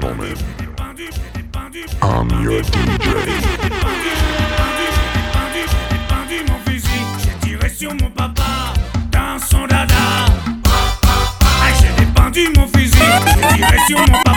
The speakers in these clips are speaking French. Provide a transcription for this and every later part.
gentlemen, I'm your DJ. mon j'ai tiré sur mon papa dans son dada. J'ai dépendu mon fusil, j'ai tiré sur mon papa.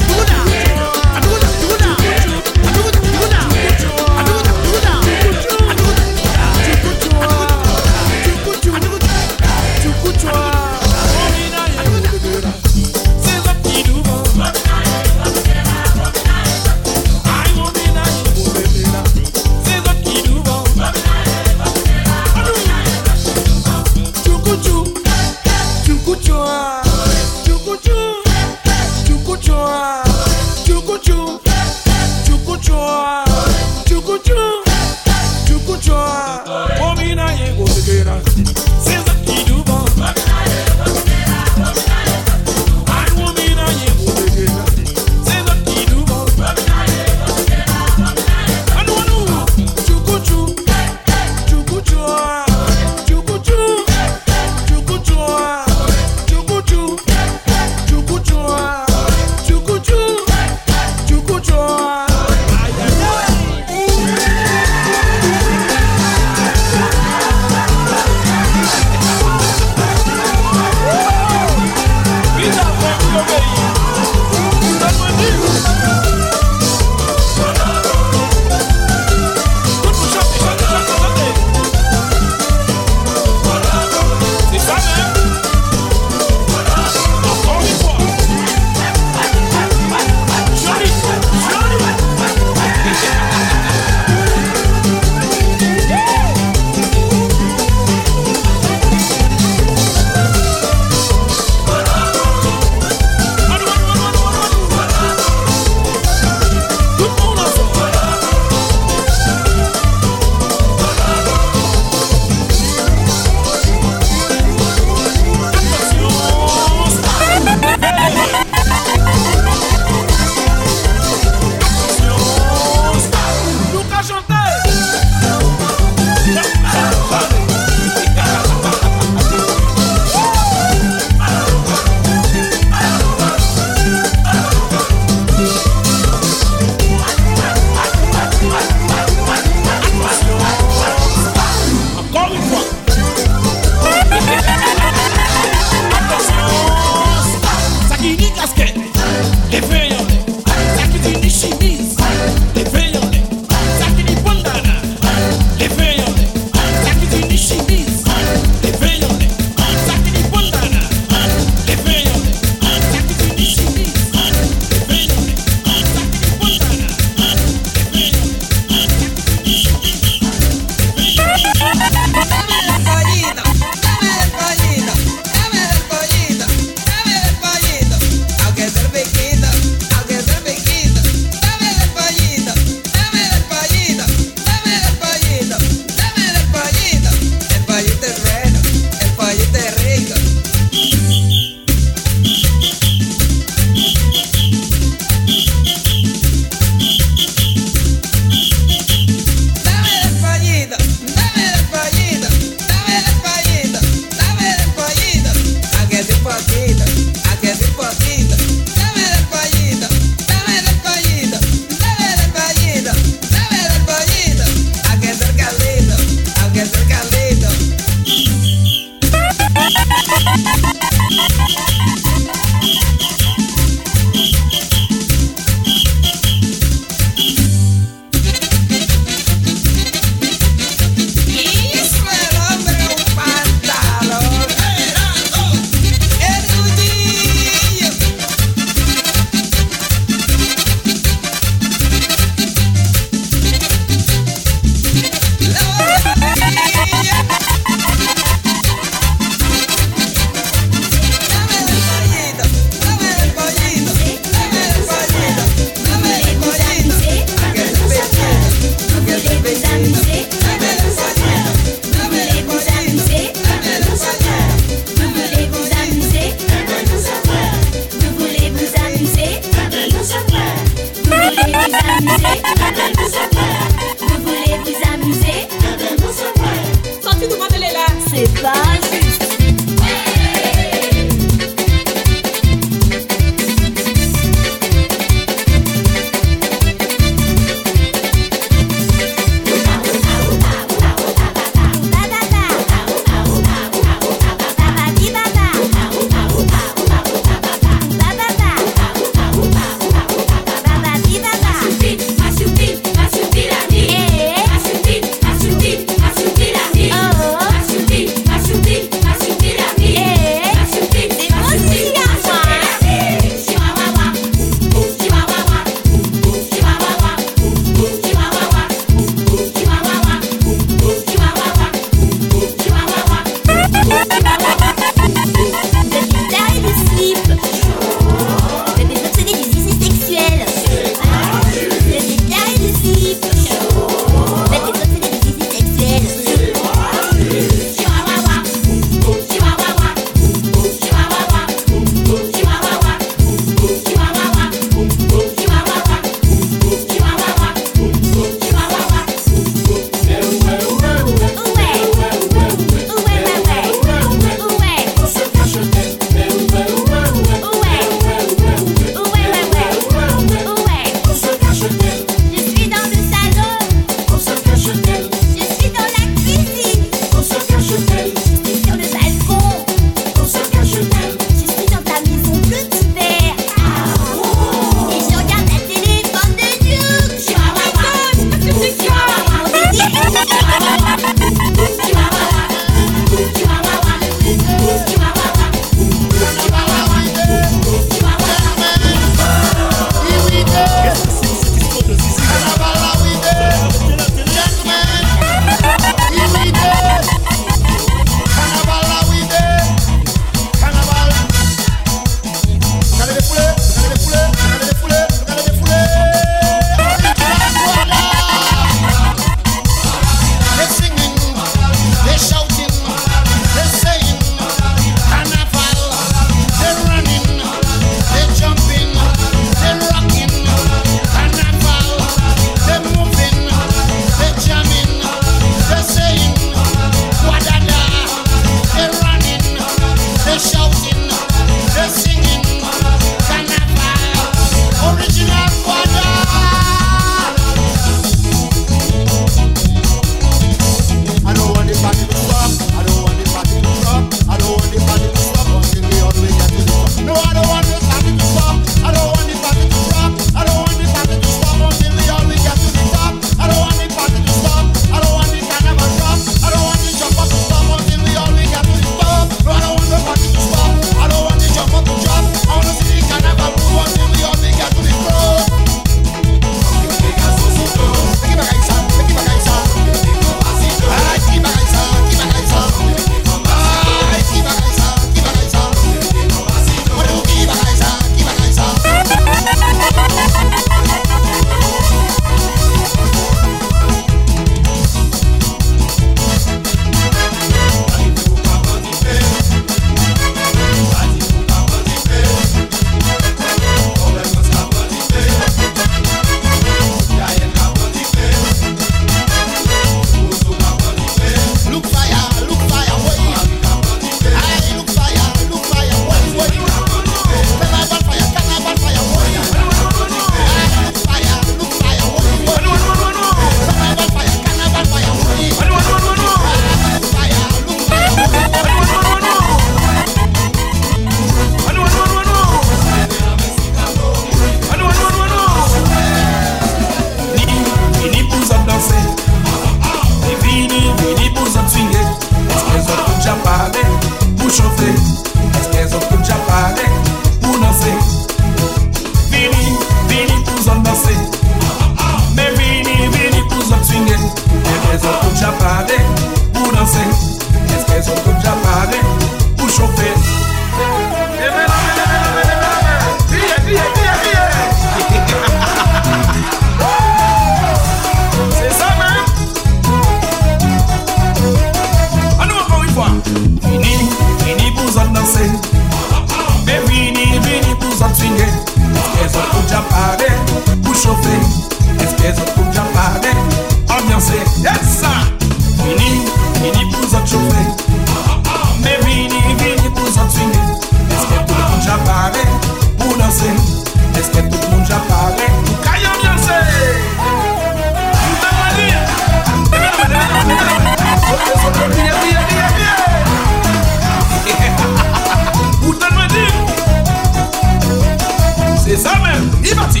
Liberty.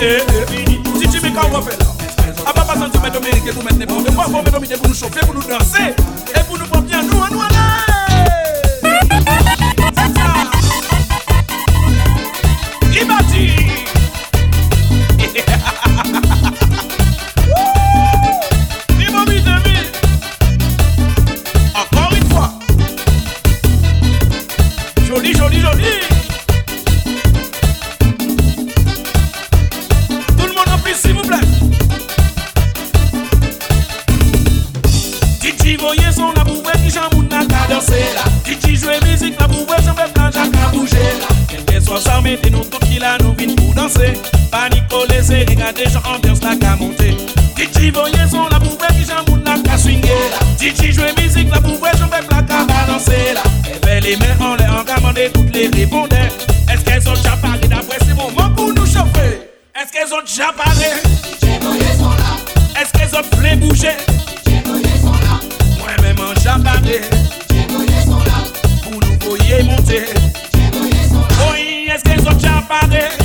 Yeah, yeah. Tu mets la main, tu mets la main, tu mets la main, tu mets la main. Si tu mets pas en fait, danser Panique laissez regarder j'en ambiance n'a qu'à monter Titi voyez son la boubouette qui chamboule n'a qu'à swinguer là Titi joue musique la boubouette j'en fais plein qu'à balancer. Là Et les mains en l'air en demander toutes les répondeurs Est-ce qu'elles ont déjà parlé d'après c'est moment pour nous chauffer? Est-ce qu'elles ont déjà parlé? Est-ce qu'elles ont voulu bouger? Moi-même en champagne Pour nous voyer monter. Oui, est-ce qu'ils ont déjà parlé?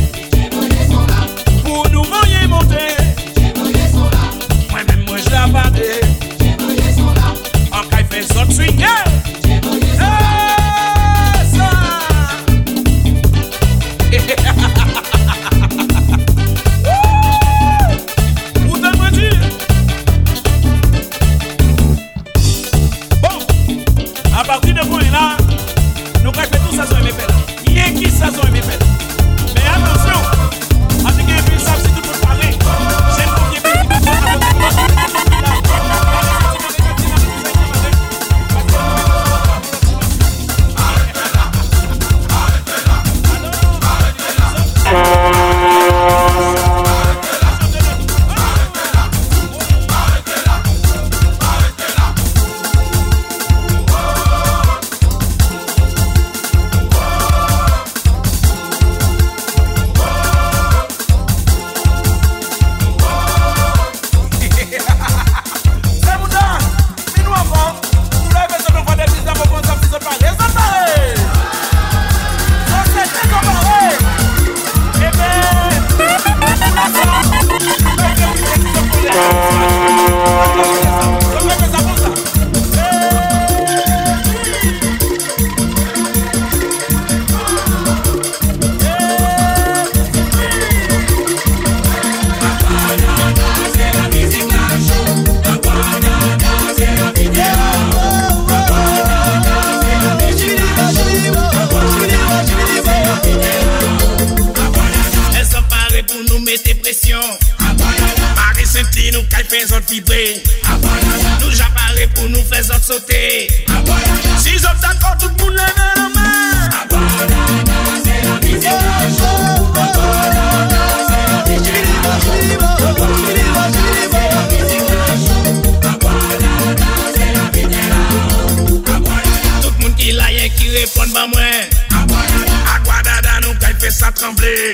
L'a rien qui répond pas moi. Aguadada nous fait ça trembler.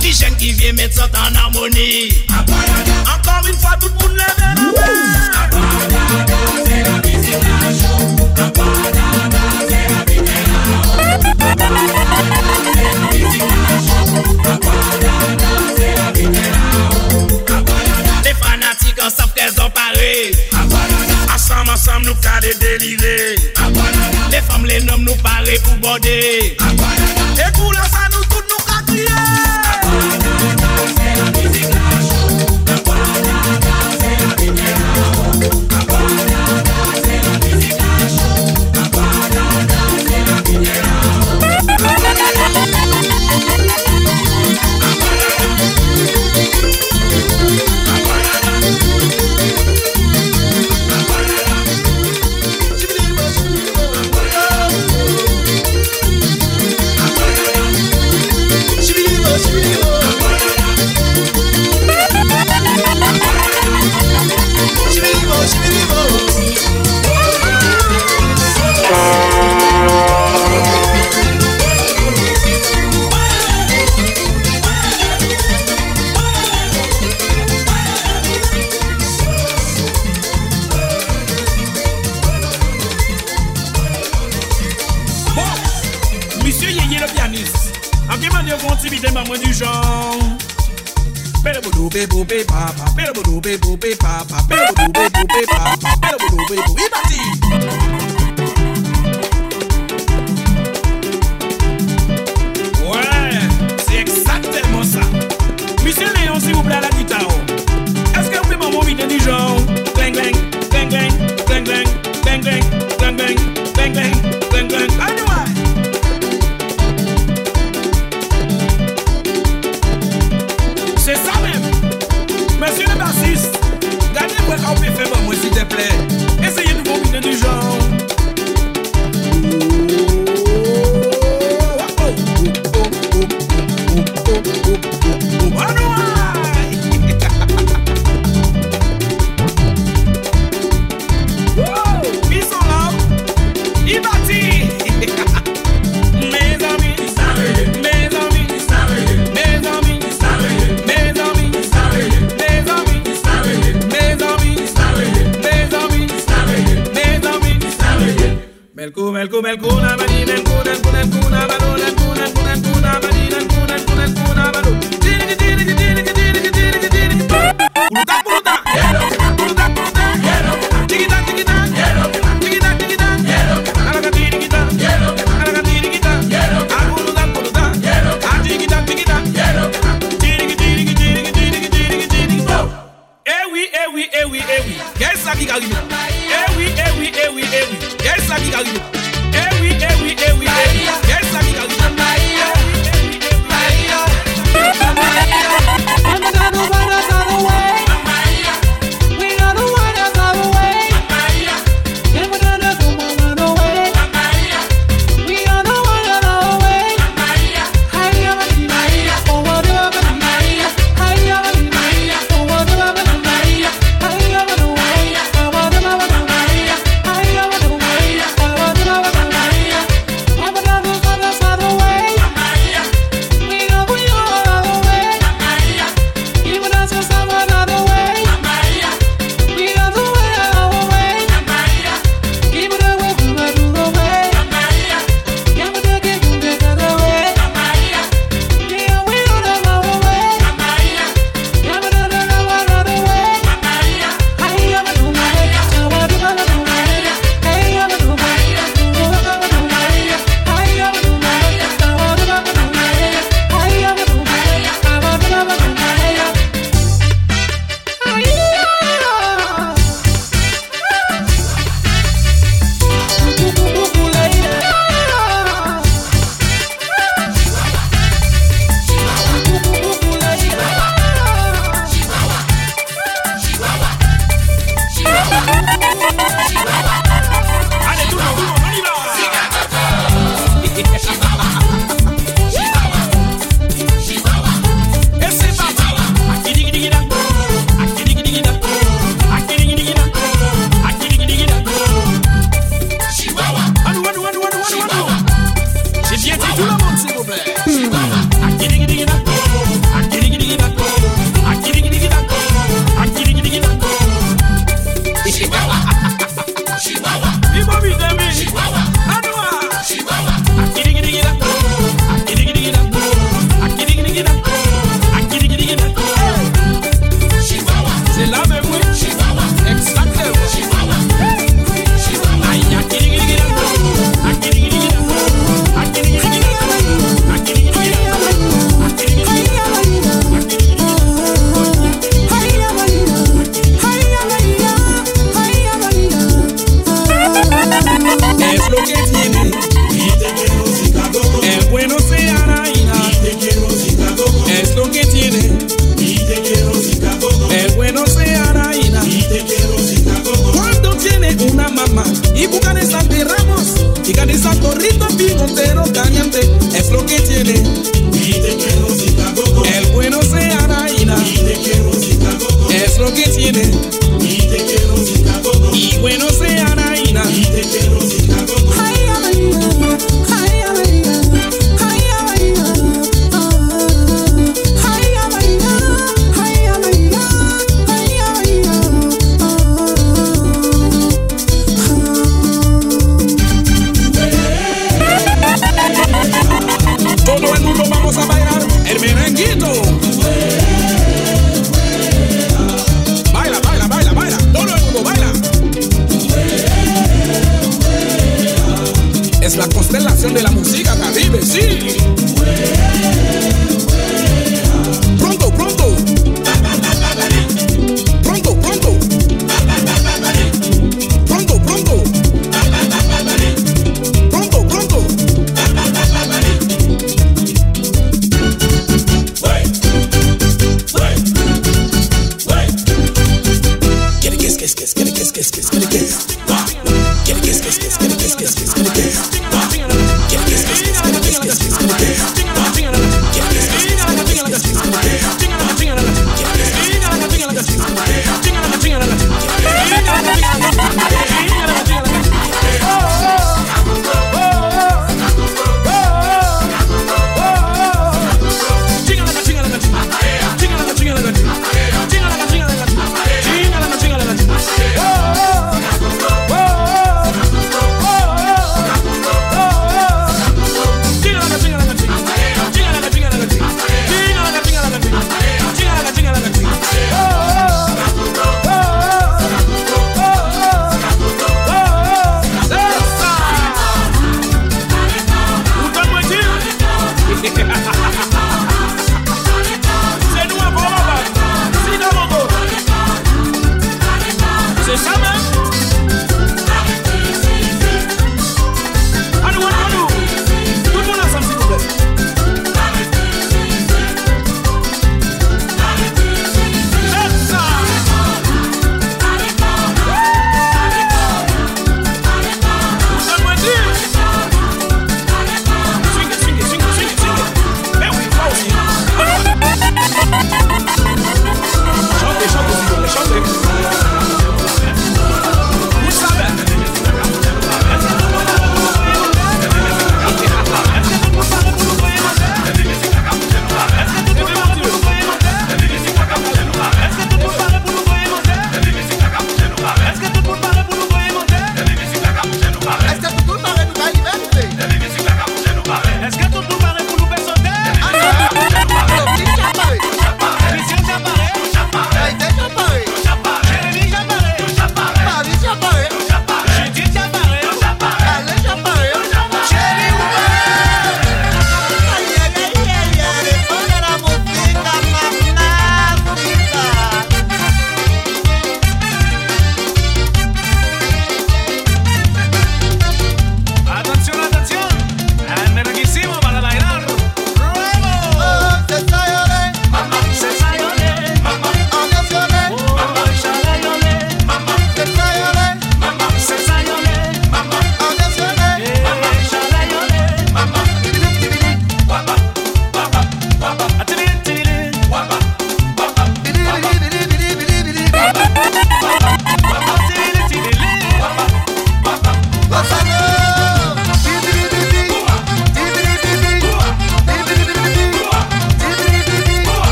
Qui jeune qui vient mettre ça en harmonie. Encore une fois, tout le monde lève la. Les fanatiques ensemble qu'elles ont paré. Ensemble, ensemble, nous pour la menom nou pale pou bode. Akwarada E kou la sa nou tout nou kakye